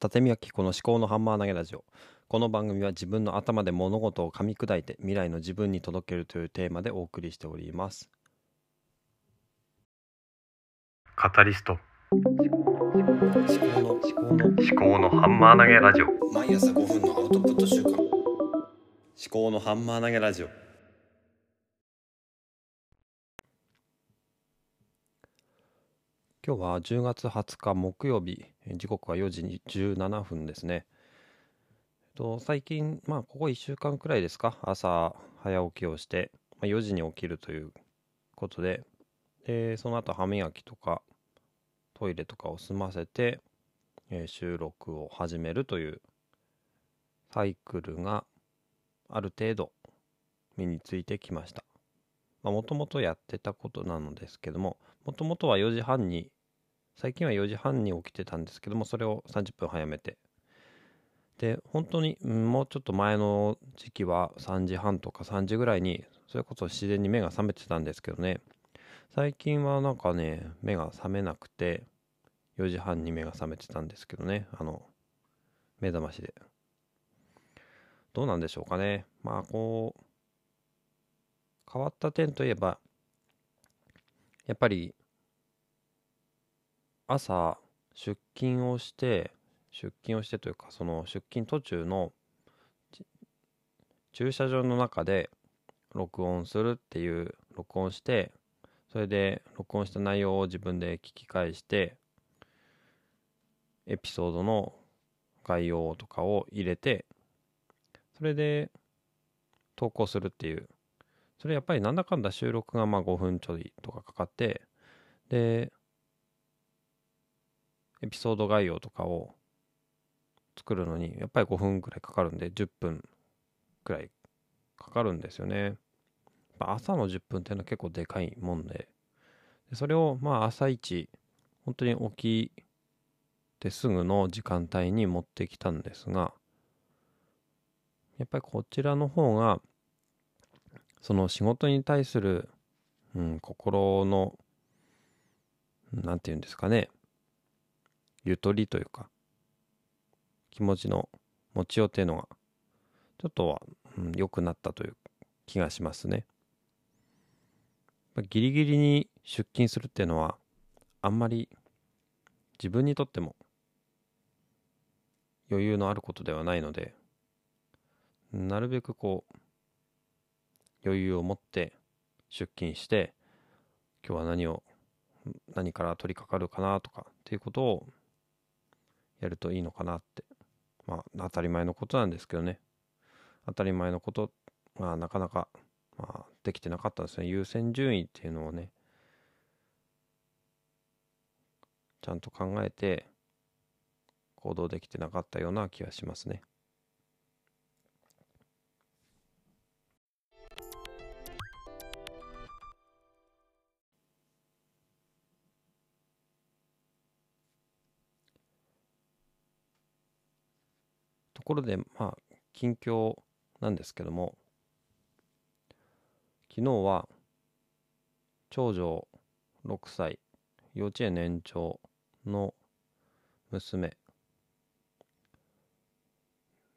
立見明子の思考のハンマー投げラジオ。この番組は自分の頭で物事を噛み砕いて未来の自分に届けるというテーマでお送りしております。カタリスト。思考の思考の思考のハンマー投げラジオ。毎朝5分のアウトプット週間。思考のハンマー投げラジオ今日は10月20日木曜日時刻は4時17分ですねと最近まあここ1週間くらいですか？朝早起きをして、まあ、4時に起きるということででその後歯磨きとかトイレとかを済ませて、えー収録を始めるというサイクルがある程度身についてきました。もともとやってたことなのですけども、もともとは4時半に、最近は4時半に起きてたんですけども、それを30分早めて。で、本当にもうちょっと前の時期は3時半とか3時ぐらいに、それこそ自然に目が覚めてたんですけどね、最近はなんかね、目が覚めなくて、4時半に目が覚めてたんですけどね、あの、目覚ましで。どうなんでしょうかね。まあ、こう、変わった点といえば、やっぱり、朝、出勤をして、出勤をしてというか、その出勤途中の駐車場の中で録音するっていう、録音して、それで録音した内容を自分で聞き返して、エピソードの概要とかを入れて、それで投稿するっていう。それやっぱりなんだかんだ収録がまあ5分ちょいとかかかって、で、エピソード概要とかを作るのにやっぱり5分くらいかかるんで、10分くらいかかるんですよね。朝の10分っていうのは結構でかいもんで、でそれをまあ朝一、本当に起きてすぐの時間帯に持ってきたんですが、やっぱりこちらの方が、その仕事に対する、うん、心の、なんていうんですかね、ゆとりというか、気持ちの持ちようっていうのが、ちょっとは、うん、良くなったという気がしますね。ギリギリに出勤するっていうのは、あんまり自分にとっても余裕のあることではないので、なるべくこう、余裕を持って出勤して、今日は何を、何から取り掛かるかなとかっていうことをやるといいのかなって。まあ、当たり前のことなんですけどね。当たり前のこと、まあ、なかなか、まあ、できてなかったんですね。優先順位っていうのをね、ちゃんと考えて行動できてなかったような気がしますね。ころで、まあ、近況なんですけども、昨日は、長女6歳、幼稚園年長の娘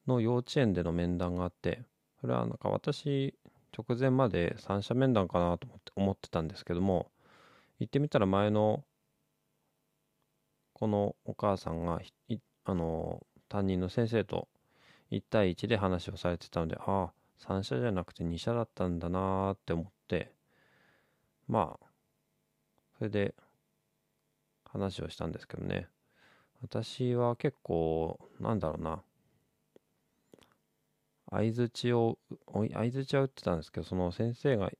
の幼稚園での面談があって、それはなんか私、直前まで三者面談かなと思って思ってたんですけども、行ってみたら前のこのお母さんがあの担任の先生と1対1で話をされてたので、ああ、3社じゃなくて2社だったんだなーって思って、まあ、それで話をしたんですけどね。私は結構、なんだろうな、相づちを、相づちは打ってたんですけど、その先生が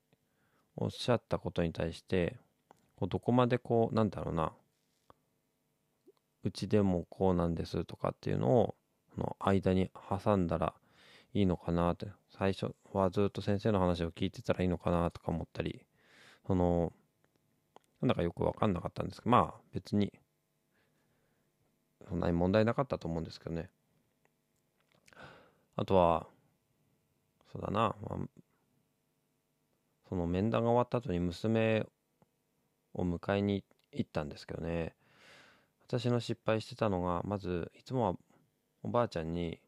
おっしゃったことに対して、こうどこまでこう、なんだろうな、うちでもこうなんですとかっていうのを、の間に挟んだらいいのかなって、最初はずっと先生の話を聞いてたらいいのかなとか思ったり、その、なんだかよくわかんなかったんですけど、まあ別に、そんなに問題なかったと思うんですけどね。あとは、そうだな、まあ、その面談が終わった後に娘を迎えに行ったんですけどね。私の失敗してたのが、まず、いつもはおばあちゃんに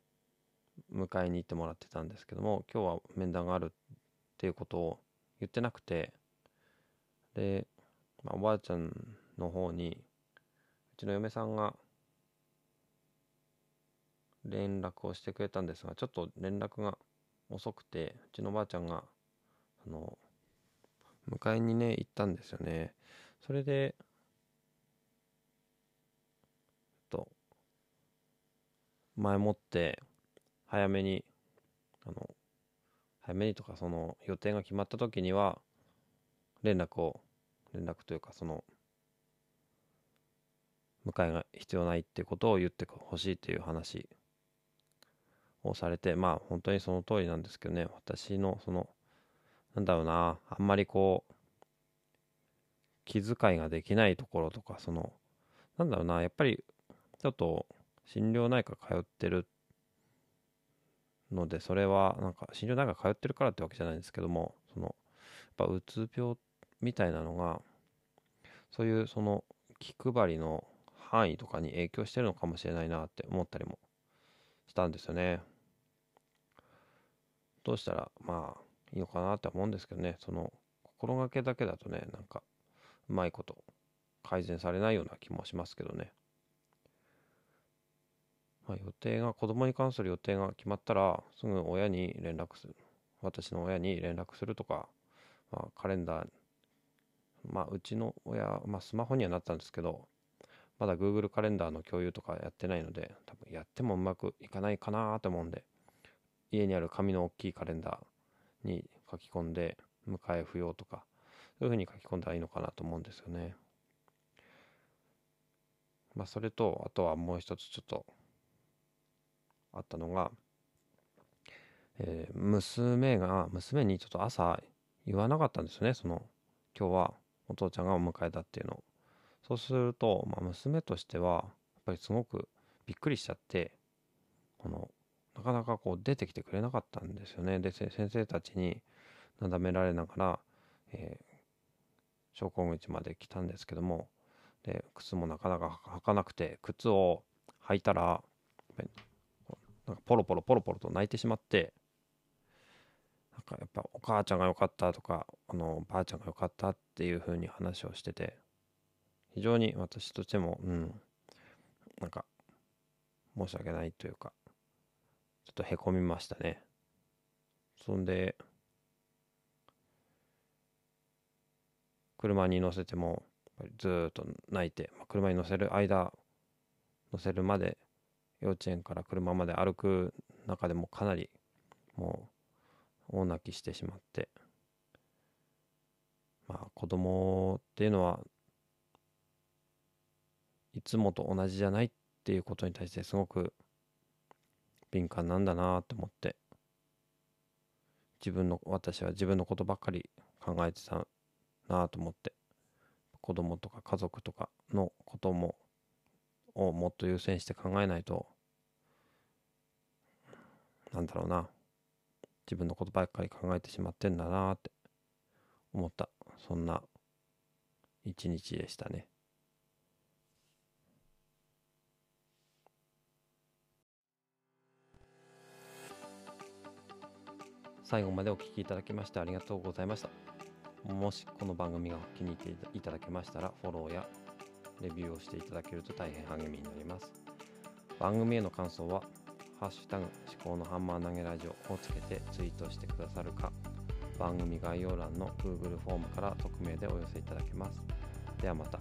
迎えに行ってもらってたんですけども今日は面談があるっていうことを言ってなくてで、まあ、おばあちゃんの方にうちの嫁さんが連絡をしてくれたんですがちょっと連絡が遅くてうちのおばあちゃんがその迎えにね行ったんですよね。それでと前もって早めにあの早めにとかその予定が決まった時には連絡を連絡というかその迎えが必要ないってことを言ってほしいという話をされてまあ本当にその通りなんですけどね。私のそのなんだろうなあんまりこう気遣いができないところとかそのなんだろうなやっぱりちょっと心療内科通ってるのでそれはなんか心療内科通ってるからってわけじゃないんですけどもそのやっぱうつ病みたいなのがそういうその気配りの範囲とかに影響してるのかもしれないなって思ったりもしたんですよね。どうしたらまあいいのかなって思うんですけどねその心がけだけだとねなんかうまいこと改善されないような気もしますけどね。まあ、予定が子供に関する予定が決まったらすぐ親に連絡する私の親に連絡するとか、まあ、カレンダーまあうちの親、まあ、スマホにはなったんですけどまだ Google カレンダーの共有とかやってないので多分やってもうまくいかないかなと思うんで家にある紙の大きいカレンダーに書き込んで迎え不要とかそういうふうに書き込んだらいいのかなと思うんですよね。まあそれとあとはもう一つちょっとあったのが、えー、娘が娘にちょっと朝言わなかったんですよね。その今日はお父ちゃんがお迎えだっていうのを。そうすると、まあ、娘としてはやっぱりすごくびっくりしちゃってこのなかなかこう出てきてくれなかったんですよね。で先生たちになだめられながら、えー、昇降口まで来たんですけども。で靴もなかなか履かなくて靴を履いたらポロポロポロポロと泣いてしまってなんかやっぱお母ちゃんが良かったとかあのばあちゃんが良かったっていう風に話をしてて非常に私としてもうんなんか申し訳ないというかちょっとへこみましたね。そんで車に乗せてもずっと泣いて、まあ、車に乗せる間乗せるまで幼稚園から車まで歩く中でもかなりもう大泣きしてしまって。まあ子供っていうのはいつもと同じじゃないっていうことに対してすごく敏感なんだなと思って。自分の私は自分のことばっかり考えてたなと思って。子供とか家族とかのこともをもっと優先して考えないとなんだろうな自分のことばっかり考えてしまってんだなって思ったそんな一日でしたね。最後までお聴きいただきましてありがとうございました。もしこの番組が気に入っていただけましたらフォローやレビューをしていただけると大変励みになります。番組への感想は、ハッシュタグ思考のハンマー投げラジオをつけてツイートしてくださるか、番組概要欄の Google フォームから匿名でお寄せいただけます。ではまた。